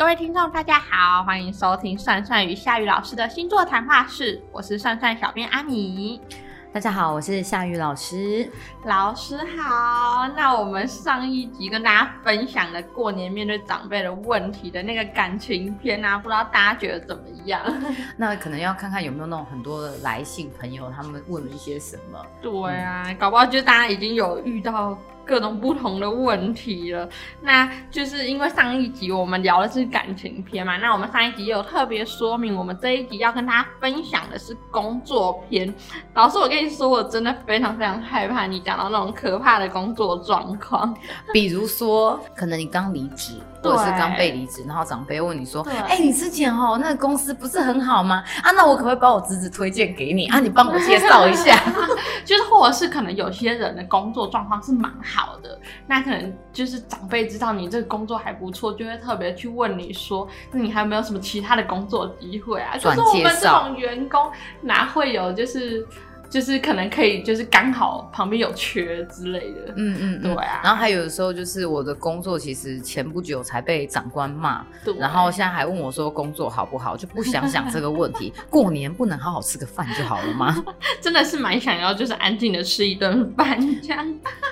各位听众，大家好，欢迎收听算算与夏雨老师的星座谈话室，我是算算小编阿米。大家好，我是夏雨老师。老师好，那我们上一集跟大家分享的过年面对长辈的问题的那个感情篇啊，不知道大家觉得怎么样？那可能要看看有没有那种很多的来信朋友，他们问了一些什么？对啊，搞不好就大家已经有遇到。各种不同的问题了，那就是因为上一集我们聊的是感情篇嘛，那我们上一集有特别说明，我们这一集要跟大家分享的是工作篇。老师，我跟你说，我真的非常非常害怕你讲到那种可怕的工作状况，比如说，可能你刚离职。或者是刚被离职，然后长辈问你说：“哎，你之前哦那个公司不是很好吗？啊，那我可不可以把我侄子推荐给你啊？你帮我介绍一下。”就是或者是可能有些人的工作状况是蛮好的，那可能就是长辈知道你这个工作还不错，就会特别去问你说：“那你还有没有什么其他的工作机会啊？”就是我们这种员工哪会有就是。就是可能可以，就是刚好旁边有缺之类的，嗯嗯，对啊。然后还有的时候就是我的工作其实前不久才被长官骂，然后现在还问我说工作好不好，就不想想这个问题。过年不能好好吃个饭就好了吗？真的是蛮想要，就是安静的吃一顿饭这样。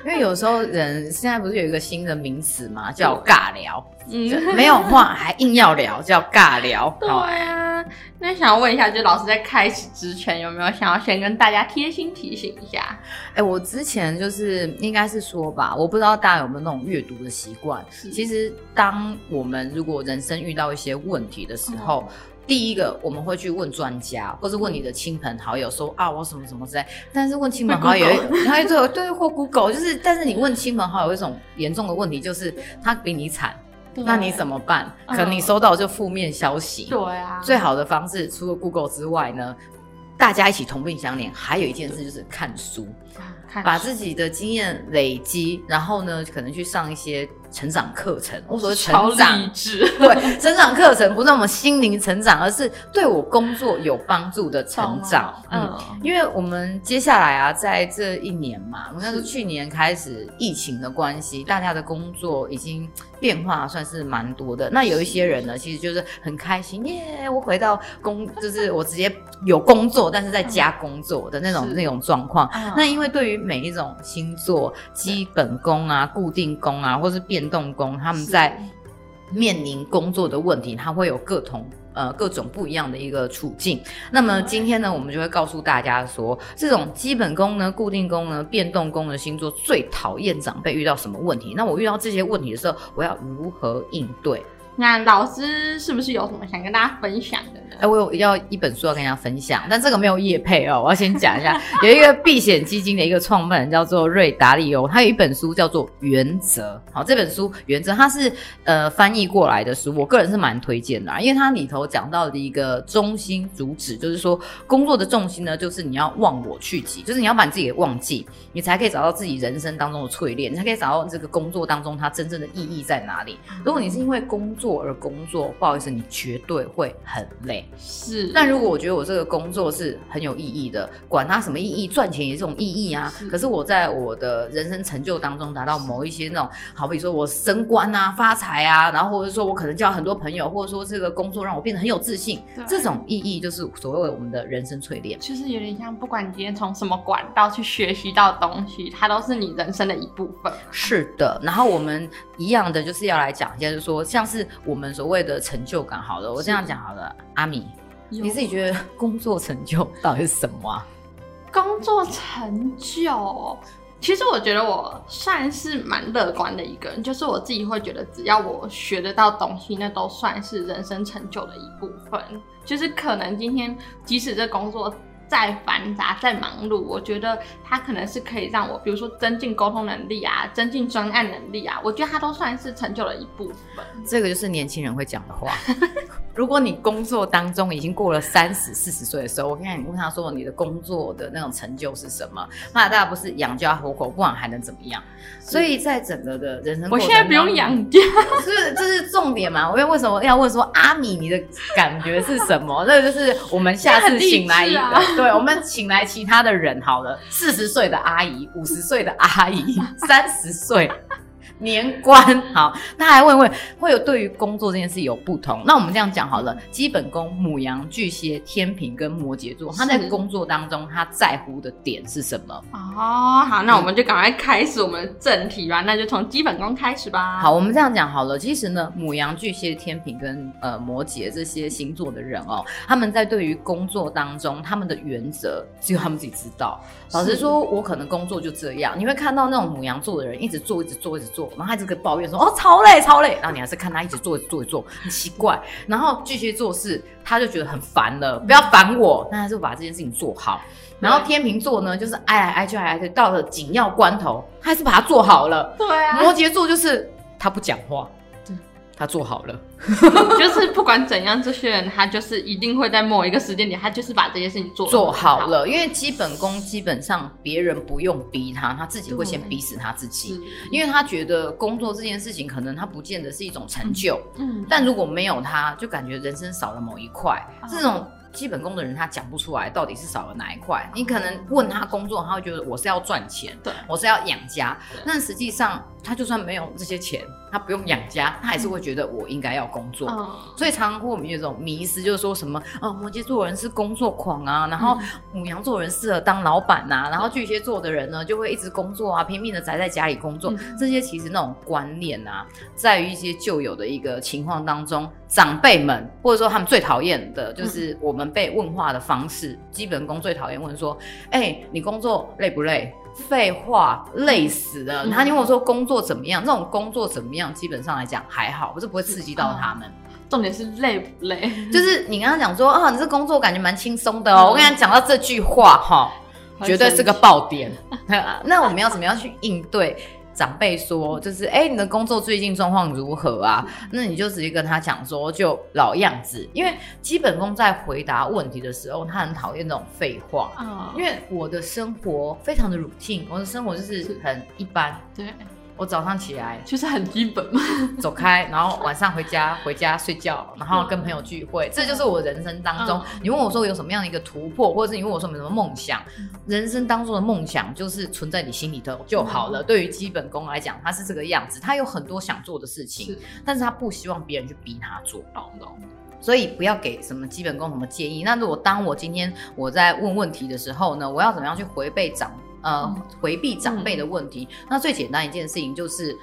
因为有时候人现在不是有一个新的名词嘛，叫尬聊，嗯，没有话还硬要聊，叫尬聊。对啊。那想要问一下，就老师在开始之前有没有想要先跟大家贴心提醒一下？哎，我之前就是应该是说吧，我不知道大家有没有那种阅读的习惯。其实，当我们如果人生遇到一些问题的时候，第一个我们会去问专家，或是问你的亲朋好友，说啊，我什么什么之类。但是问亲朋好友，他 对对或 Google，就是，但是你问亲朋好友一种严重的问题，就是他比你惨。那你怎么办？可能你收到就负面消息。对啊，最好的方式除了 Google 之外呢，大家一起同病相怜。还有一件事就是看书，把自己的经验累积，然后呢，可能去上一些。成长课程，我说成长，对，成长课程不是我们心灵成长，而是对我工作有帮助的成长。嗯，因为我们接下来啊，在这一年嘛，我们是去年开始疫情的关系，大家的工作已经变化算是蛮多的。那有一些人呢，其实就是很开心，耶，我回到工，就是我直接有工作，但是在家工作的那种那种状况。那因为对于每一种星座，基本功啊、固定功啊，或是变。变动工，他们在面临工作的问题，他会有各同呃各种不一样的一个处境。那么今天呢，我们就会告诉大家说，这种基本功呢、固定功呢、变动功的星座最讨厌长辈遇到什么问题？那我遇到这些问题的时候，我要如何应对？那老师是不是有什么想跟大家分享的呢？哎，我有要一本书要跟大家分享，但这个没有业配哦。我要先讲一下，有一个避险基金的一个创办人叫做瑞达利欧，他有一本书叫做《原则》。好，这本书《原则》它是呃翻译过来的书，我个人是蛮推荐的，因为它里头讲到的一个中心主旨，就是说工作的重心呢，就是你要忘我去己，就是你要把你自己给忘记，你才可以找到自己人生当中的淬炼，你才可以找到这个工作当中它真正的意义在哪里。如果你是因为工作，而工作，不好意思，你绝对会很累。是，但如果我觉得我这个工作是很有意义的，管它什么意义，赚钱也是种意义啊。可是我在我的人生成就当中达到某一些那种，好比说我升官啊、发财啊，然后或者说我可能交很多朋友，或者说这个工作让我变得很有自信，这种意义就是所谓我们的人生淬炼。就是有点像，不管你今天从什么管道去学习到东西，它都是你人生的一部分。是的，然后我们一样的就是要来讲一下，就是说像是我们。所谓的成就感，好了，我这样讲好了。阿米，你自己觉得工作成就到底是什么啊？工作成就，其实我觉得我算是蛮乐观的一个人，就是我自己会觉得，只要我学得到东西，那都算是人生成就的一部分。就是可能今天即使这工作。再繁杂、再忙碌，我觉得它可能是可以让我，比如说增进沟通能力啊，增进专案能力啊，我觉得它都算是成就了一部分。这个就是年轻人会讲的话。如果你工作当中已经过了三十四十岁的时候，我看你问他说你的工作的那种成就是什么，那大家不是养家糊口，不然还能怎么样？所以在整个的人生，我现在不用养家，是这是重点嘛？我为为什么要问说阿米你的感觉是什么？这个就是我们下次请来一个，对我们请来其他的人好了，四十岁的阿姨，五十岁的阿姨，三十岁。年关好，那还问问会有对于工作这件事有不同？那我们这样讲好了，基本功母羊、巨蟹、天平跟摩羯座，他在工作当中他在乎的点是什么？哦，好，那我们就赶快开始我们的正题吧，那就从基本功开始吧。好，我们这样讲好了，其实呢，母羊、巨蟹、天平跟呃摩羯这些星座的人哦，他们在对于工作当中，他们的原则只有他们自己知道。老实说，我可能工作就这样，你会看到那种母羊座的人一直做，一直做，一直做。然后他这个抱怨说：“哦，超累，超累。”然后你还是看他一直做，做，做，很奇怪。然后巨蟹座是，他就觉得很烦了，不要烦我，那他就把这件事情做好。然后天秤座呢，就是挨来挨去，挨来挨去，到了紧要关头，他还是把它做好了。对啊。摩羯座就是他不讲话。他做好了，就是不管怎样，这些人他就是一定会在某一个时间点，他就是把这些事情做做好了。因为基本功基本上别人不用逼他，他自己会先逼死他自己。因为他觉得工作这件事情可能他不见得是一种成就，嗯，但如果没有他，就感觉人生少了某一块。这种。基本功的人他讲不出来到底是少了哪一块，你可能问他工作，他会觉得我是要赚钱，对，我是要养家。但实际上他就算没有这些钱，他不用养家，他还是会觉得我应该要工作。所以常常会我们有一种迷思，就是说什么，呃，摩羯座人是工作狂啊，然后母羊座人适合当老板呐，然后巨蟹座的人呢就会一直工作啊，拼命的宅在家里工作。这些其实那种观念啊，在于一些旧有的一个情况当中，长辈们或者说他们最讨厌的就是我们。被问话的方式，基本功最讨厌问说：“哎，你工作累不累？”废话，累死了。他你问我说工作怎么样？这种工作怎么样？基本上来讲还好，不是不会刺激到他们。重点是累不累？就是你刚刚讲说啊，你这工作感觉蛮轻松的哦。我跟你讲到这句话哈，绝对是个爆点。那我们要怎么样去应对？长辈说，就是哎，你的工作最近状况如何啊？那你就直接跟他讲说，就老样子。因为基本功在回答问题的时候，他很讨厌那种废话。啊，因为我的生活非常的 routine，我的生活就是很一般。对。我早上起来就是很基本嘛，走开，然后晚上回家 回家睡觉，然后跟朋友聚会，这就是我人生当中。你问我说有什么样的一个突破，或者是你问我说有什么梦想？人生当中的梦想就是存在你心里头就好了。对于基本功来讲，他是这个样子，他有很多想做的事情，但是他不希望别人去逼他做。懂懂。所以不要给什么基本功什么建议。那如果当我今天我在问问题的时候呢，我要怎么样去回背长？呃，回避长辈的问题，那最简单一件事情就是，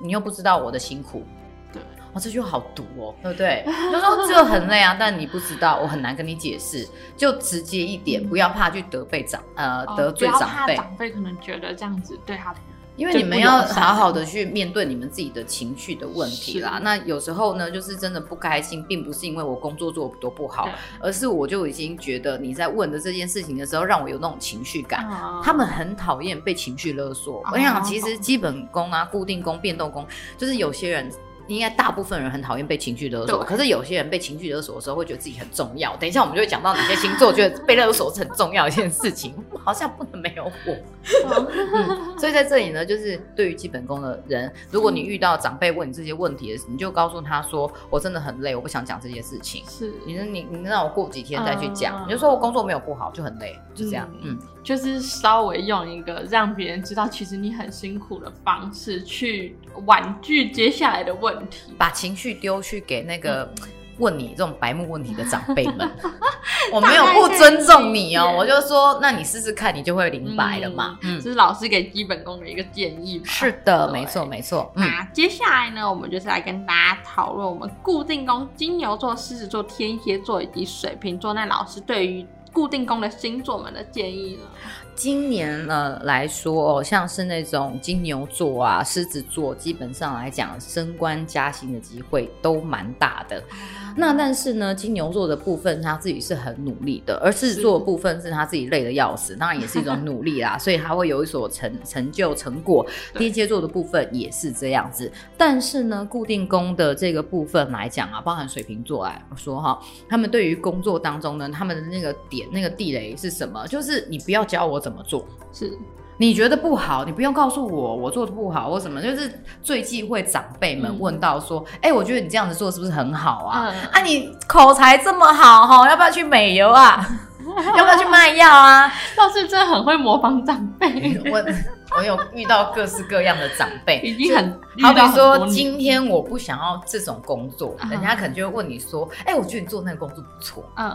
你又不知道我的辛苦，对，哦，这句话好毒哦，对不对？就说这很累啊，但你不知道，我很难跟你解释，就直接一点，不要怕去得罪长，呃，得罪长辈，长辈可能觉得这样子对他。因为你们要好好的去面对你们自己的情绪的问题啦。那有时候呢，就是真的不开心，并不是因为我工作做多不好，而是我就已经觉得你在问的这件事情的时候，让我有那种情绪感。他们很讨厌被情绪勒索。我想，其实基本功啊、固定功、变动功，就是有些人。应该大部分人很讨厌被情绪勒索，可是有些人被情绪勒索的时候，会觉得自己很重要。等一下我们就会讲到哪些星座觉得被勒索是很重要一件事情，好像不能没有我。所以在这里呢，就是对于基本功的人，如果你遇到长辈问你这些问题的时候，你就告诉他说：“我真的很累，我不想讲这些事情。”是，你说你你让我过几天再去讲，你就说我工作没有不好，就很累，就这样。嗯，就是稍微用一个让别人知道其实你很辛苦的方式去婉拒接下来的问题。把情绪丢去给那个问你这种白目问题的长辈们，我没有不尊重你哦，我就说，那你试试看，你就会明白了嘛。嗯，这是老师给基本功的一个建议。是的，没错，没错。那接下来呢，我们就是来跟大家讨论我们固定宫金牛座、狮子座、天蝎座以及水瓶座。那老师对于固定工的星座们的建议呢？今年呢来说，哦像是那种金牛座啊、狮子座，基本上来讲，升官加薪的机会都蛮大的。那但是呢，金牛座的部分他自己是很努力的，而狮子座的部分是他自己累的要死，当然也是一种努力啦，所以他会有一所成成就成果。天蝎座的部分也是这样子，但是呢，固定宫的这个部分来讲啊，包含水瓶座来说哈，他们对于工作当中呢，他们的那个点那个地雷是什么？就是你不要教我怎么做，是。你觉得不好，你不用告诉我，我做的不好或什么，就是最忌讳长辈们问到说，哎，我觉得你这样子做是不是很好啊？啊，你口才这么好哈，要不要去美游啊？要不要去卖药啊？倒是真的很会模仿长辈。我我有遇到各式各样的长辈，已经很好比说今天我不想要这种工作，嗯人家可能就会问你说，哎、我觉得你做那个工作不错，嗯，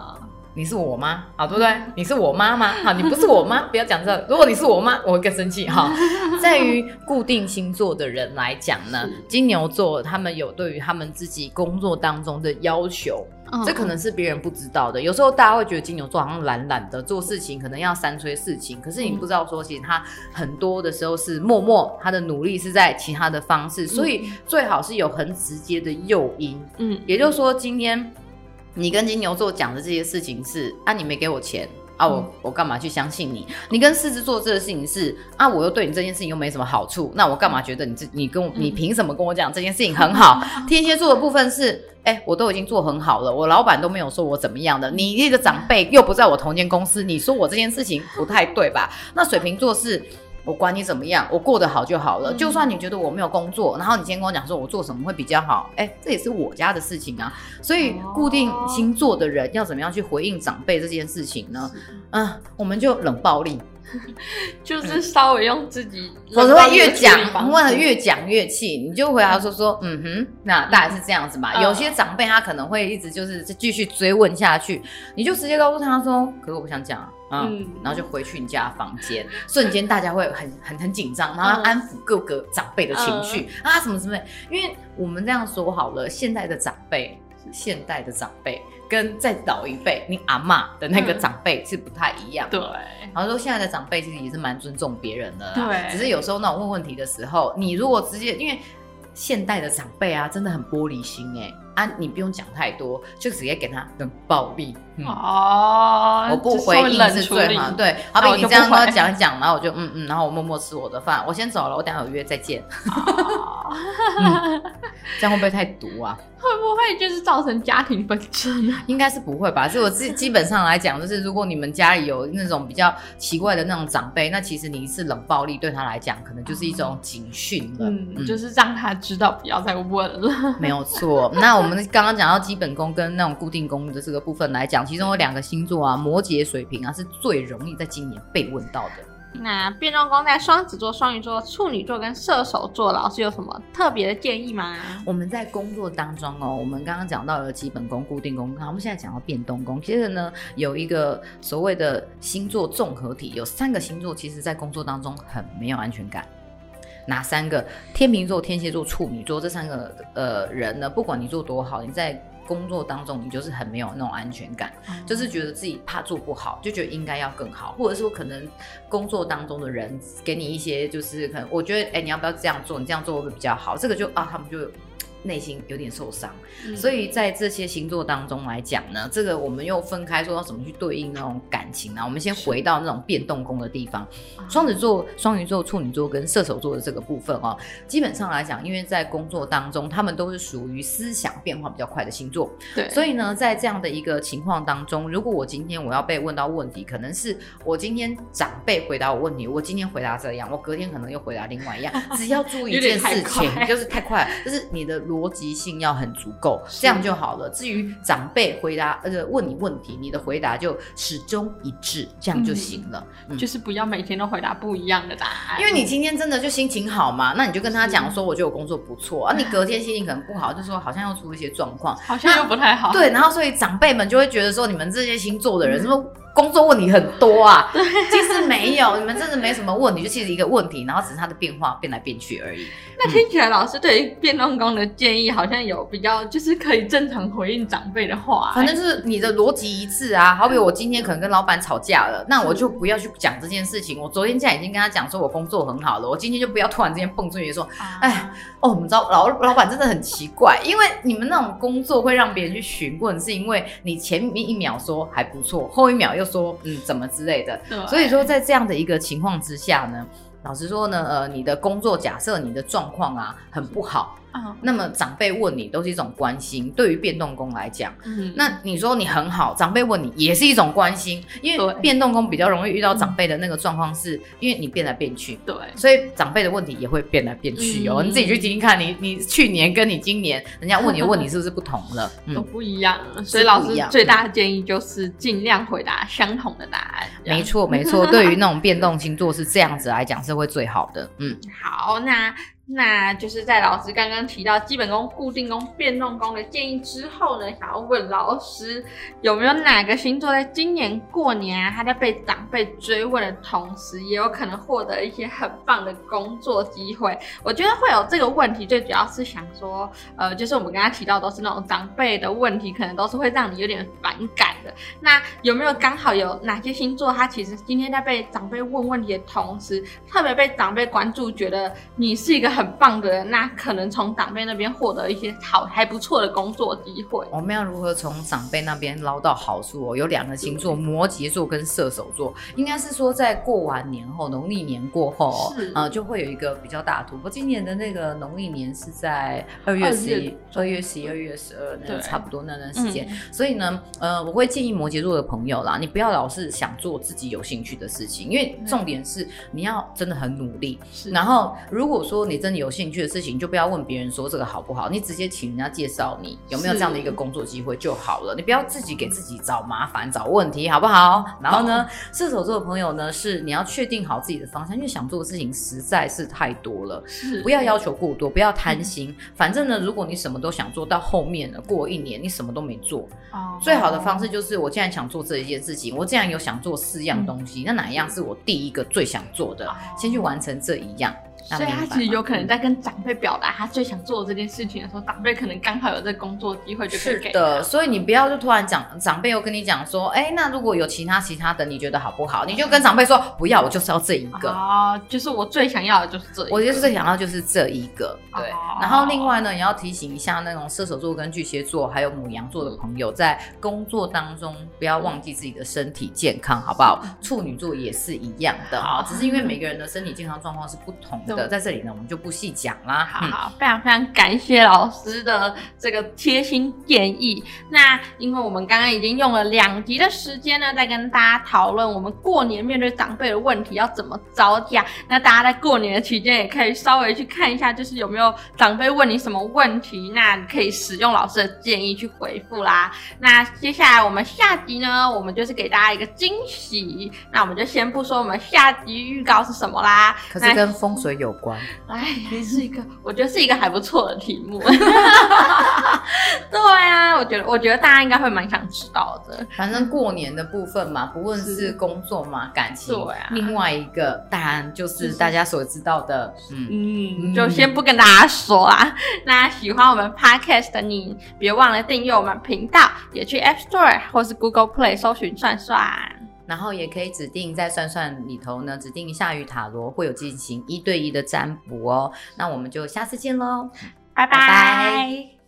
你是我妈，好对不对？你是我妈吗？好，你不是我妈，不要讲这个。如果你是我妈，我会更生气哈。在于固定星座的人来讲呢，金牛座他们有对于他们自己工作当中的要求，嗯这可能是别人不知道的。有时候大家会觉得金牛座好像懒懒的，做事情可能要三催四请，可是你不知道说，其实他很多的时候是默默，他的努力是在其他的方式，所以最好是有很直接的诱因。嗯，也就是说，今天你跟金牛座讲的这些事情是啊，你没给我钱。啊，我嗯我干嘛去相信你？你跟狮子座这个事情是啊，我又对你这件事情又没什么好处，那我干嘛觉得你这你跟我你嗯凭什么跟我讲这件事情很好？天蝎座的部分是，哎、我都已经做很好了，我老板都没有说我怎么样的，你那个长辈又不在我同间公司，你说我这件事情不太对吧？那水瓶座是。我管你怎么样，我过得好就好了。嗯就算你觉得我没有工作，然后你今天跟我讲说我做什么会比较好，哎、这也是我家的事情啊。所以哦固定星座的人要怎么样去回应长辈这件事情呢？嗯，我们就冷暴力，就是稍微用自己，否则会越讲，方问了越讲越气，你就回答说说，嗯哼，那大概是这样子嘛。嗯。有些长辈他可能会一直就是继续追问下去，你就直接告诉他说，可是我不想讲啊。然后就回去你家房间，瞬间大家会很很很紧张，然后要安抚各个长辈的情绪、啊，什么什么，因为我们这样说好了，现在的长辈，现代的长辈跟再老一辈，你阿妈的那个嗯。长辈是不太一样的。对，然后说现在的长辈其实也是蛮尊重别人的啦，对。只是有时候那种问问题的时候，你如果直接因为现代的长辈啊，真的很玻璃心哎、啊，你不用讲太多，就直接给他冷暴力。嗯哦，我不回应是最好，对，好比你这样跟我不回讲一讲，然后我就嗯嗯，然后我默默吃我的饭，我先走了，我等下有约再见，哦这样会不会太毒啊？会不会就是造成家庭纷争啊？应该是不会吧？是我基基本上来讲，就是如果你们家里有那种比较奇怪的那种长辈，那其实你一次冷暴力对他来讲，可能就是一种警讯了。嗯，就是让他知道不要再问了。没有错。那我们刚刚讲到基本功跟那种固定功的这个部分来讲，其中有两个星座啊，摩羯、水瓶啊，是最容易在今年被问到的。那变动宫在双子座、双鱼座、处女座跟射手座，老师有什么特别的建议吗？我们在工作当中哦，我们刚刚讲到了基本功、固定功，那，我们现在讲到变动功。其实呢，有一个所谓的星座综合体，有三个星座，其实在工作当中很没有安全感。哪三个？天秤座、天蝎座、处女座这三个呃人呢，不管你做多好，你在工作当中你就是很没有那种安全感。就是觉得自己怕做不好，就觉得应该要更好，或者说可能工作当中的人给你一些，就是可能我觉得，哎、你要不要这样做？你这样做会不会比较好？这个就啊，他们就内心有点受伤。嗯所以在这些星座当中来讲呢，这个我们又分开说要怎么去对应那种感情啊。我们先回到那种变动宫的地方，双子座、双鱼座、处女座跟射手座的这个部分哦，基本上来讲，因为在工作当中，他们都是属于思想变化比较快的星座，对，所以呢，在这样的一个情况当中，如果我今天我要被问到问题，可能是我今天长辈回答我问题，我今天回答这样，我隔天可能又回答另外一样，只要注意一件事情，就是太快了，就是你的逻辑性要很足够，这样就好了。至于长辈回答呃问你问题，你的回答就始终一致，这样就行了。嗯就是不要每天都回答不一样的答案，因为你今天真的就心情好嘛，那你就跟他讲说，我觉得我工作不错，啊，你隔天心情可能不好，就说好像又出了一些状况，好像又不太好。对，然后所以长辈们就会觉得说，你们这些星座的人是不是工作问题很多啊？其实没有，你们真的没什么问题，就其实一个问题，然后只是它的变化变来变去而已。那听起来老师对于变动工的建议好像有比较，就是可以正常回应长辈的话、反正就是你的逻辑一致啊。好比我今天可能跟老板吵架了，那我就不要去讲这件事情。我昨天现在已经跟他讲说我工作很好了，我今天就不要突然之间蹦出去说，哎，哎哦，我们知道老老板真的很奇怪，因为你们那种工作会让别人去询问，是因为你前面一秒说还不错，后一秒又说嗯怎么之类的。所以说，在这样的一个情况之下呢，老实说呢，呃，你的工作假设你的状况啊很不好，那么长辈问你都是一种关心。对于变动宫来讲，嗯，那你说你很好，长辈问你也是一种关心，因为变动宫比较容易遇到长辈的那个状况，是因为你变来变去，对，所以长辈的问题也会变来变去哦。你自己去听听看，你你去年跟你今年人家问你的问题是不是不同了？都不一样，所以老师最大的建议就是尽量回答相同的答案。没错没错，对于那种变动星座是这样子来讲是会最好的。嗯，好，那。那就是在老师刚刚提到基本功、固定功、变动功的建议之后呢，想要问老师有没有哪个星座在今年过年啊，他在被长辈追问的同时，也有可能获得一些很棒的工作机会？我觉得会有这个问题，最主要是想说，呃，就是我们刚刚提到都是那种长辈的问题，可能都是会让你有点反感的。那有没有刚好有哪些星座，他其实今天在被长辈问问题的同时，特别被长辈关注，觉得你是一个。很棒的人，那可能从长辈那边获得一些好还不错的工作机会。我们要如何从长辈那边捞到好处？哦，有两个星座，摩羯座跟射手座，应该是说在过完年后，农历年过后，呃，就会有一个比较大的突破。今年的那个农历年是在二月十一、二月十一、二月十二，那差不多那段时间。所以呢，呃，我会建议摩羯座的朋友啦，你不要老是想做自己有兴趣的事情，因为重点是你要真的很努力。是然后，如果说你真的有兴趣的事情，就不要问别人说这个好不好，你直接请人家介绍你有没有这样的一个工作机会就好了。你不要自己给自己找麻烦、找问题，好不好？然后呢，射手座的朋友呢，是你要确定好自己的方向，因为想做的事情实在是太多了，是不要要求过多，不要贪心。反正呢，如果你什么都想做到后面了，过一年你什么都没做，最好的方式就是我既然想做这一件事情，我既然有想做四样东西，那哪一样是我第一个最想做的？先去完成这一样。所以他其实有可能在跟长辈表达他最想做的这件事情的时候，长辈可能刚好有这工作机会就可以给。是的，所以你不要就突然讲，长辈又跟你讲说，哎，那如果有其他其他的，你觉得好不好？你就跟长辈说不要，我就是要这一个啊，就是我最想要的就是这，我就是最想要就是这一个。对，然后另外呢，也要提醒一下那种射手座跟巨蟹座还有母羊座的朋友，在工作当中不要忘记自己的身体健康，好不好？处女座也是一样的哈，只是因为每个人的身体健康状况是不同的。在这里呢，我们就不细讲啦。好，非常非常感谢老师的这个贴心建议。那因为我们刚刚已经用了两集的时间呢，在跟大家讨论我们过年面对长辈的问题要怎么招架。那大家在过年的期间也可以稍微去看一下，就是有没有长辈问你什么问题，那你可以使用老师的建议去回复啦。那接下来我们下集呢，我们就是给大家一个惊喜。那我们就先不说我们下集预告是什么啦，可是跟风水有。有关，哎，是一个，我觉得是一个还不错的题目。对啊，我觉得，我觉得大家应该会蛮想知道的。反正过年的部分嘛，不论是工作嘛，感情，对啊。另外一个当然就是大家所知道的，嗯，就先不跟大家说啦。那喜欢我们 podcast 的你，别忘了订阅我们频道，也去 App Store 或是 Google Play 搜寻算算。然后也可以指定在算算里头呢，指定下雨塔罗会有进行一对一的占卜哦。那我们就下次见喽，拜拜。